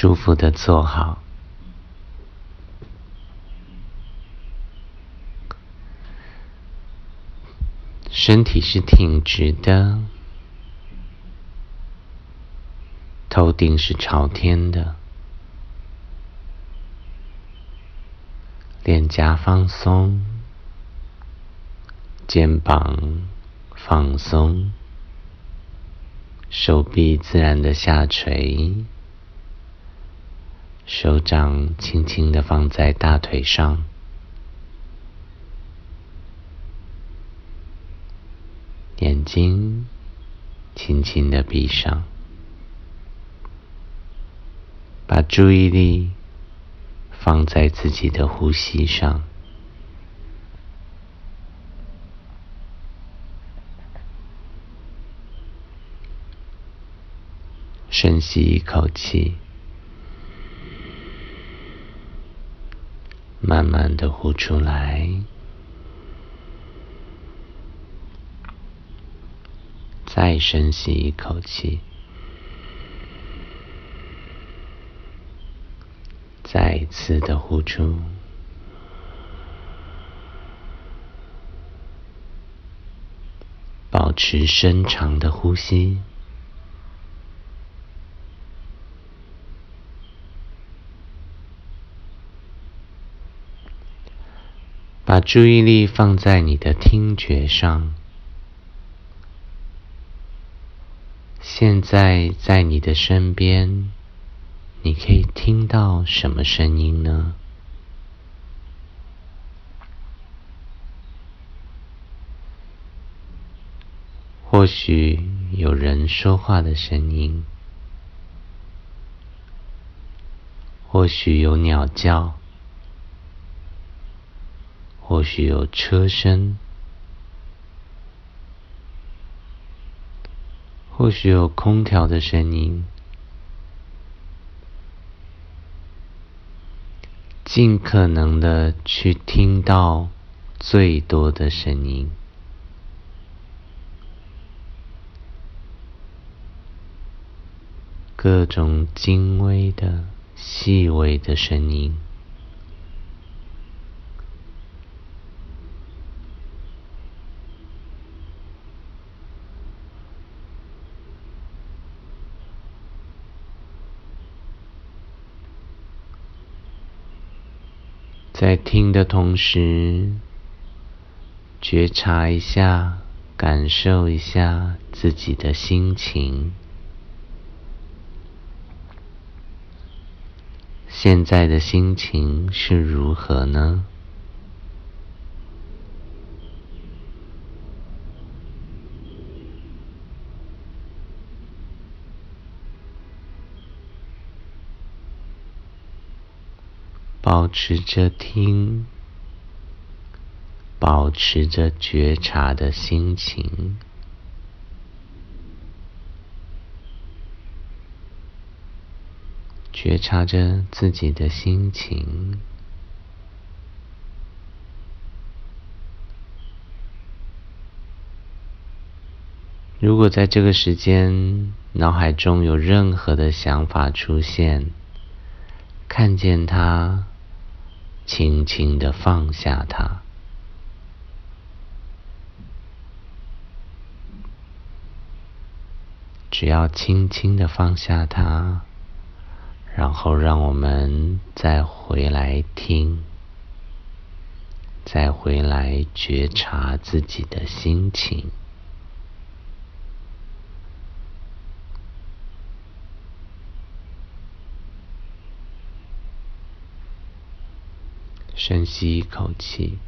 舒服的坐好，身体是挺直的，头顶是朝天的，脸颊放松，肩膀放松，手臂自然的下垂。手掌轻轻的放在大腿上，眼睛轻轻的闭上，把注意力放在自己的呼吸上，深吸一口气。慢慢的呼出来，再深吸一口气，再一次的呼出，保持深长的呼吸。把注意力放在你的听觉上。现在在你的身边，你可以听到什么声音呢？或许有人说话的声音，或许有鸟叫。或许有车声，或许有空调的声音，尽可能的去听到最多的声音，各种精微的、细微的声音。在听的同时，觉察一下，感受一下自己的心情。现在的心情是如何呢？保持着听，保持着觉察的心情，觉察着自己的心情。如果在这个时间脑海中有任何的想法出现，看见它。轻轻的放下它，只要轻轻的放下它，然后让我们再回来听，再回来觉察自己的心情。深吸一口气，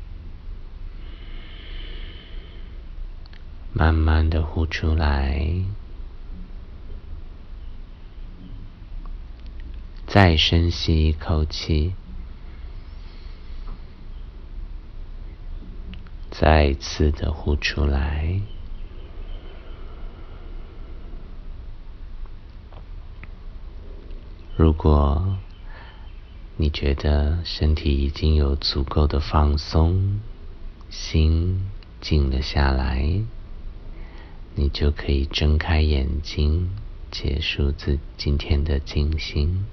慢慢的呼出来，再深吸一口气，再次的呼出来。如果你觉得身体已经有足够的放松，心静了下来，你就可以睁开眼睛，结束自今天的静心。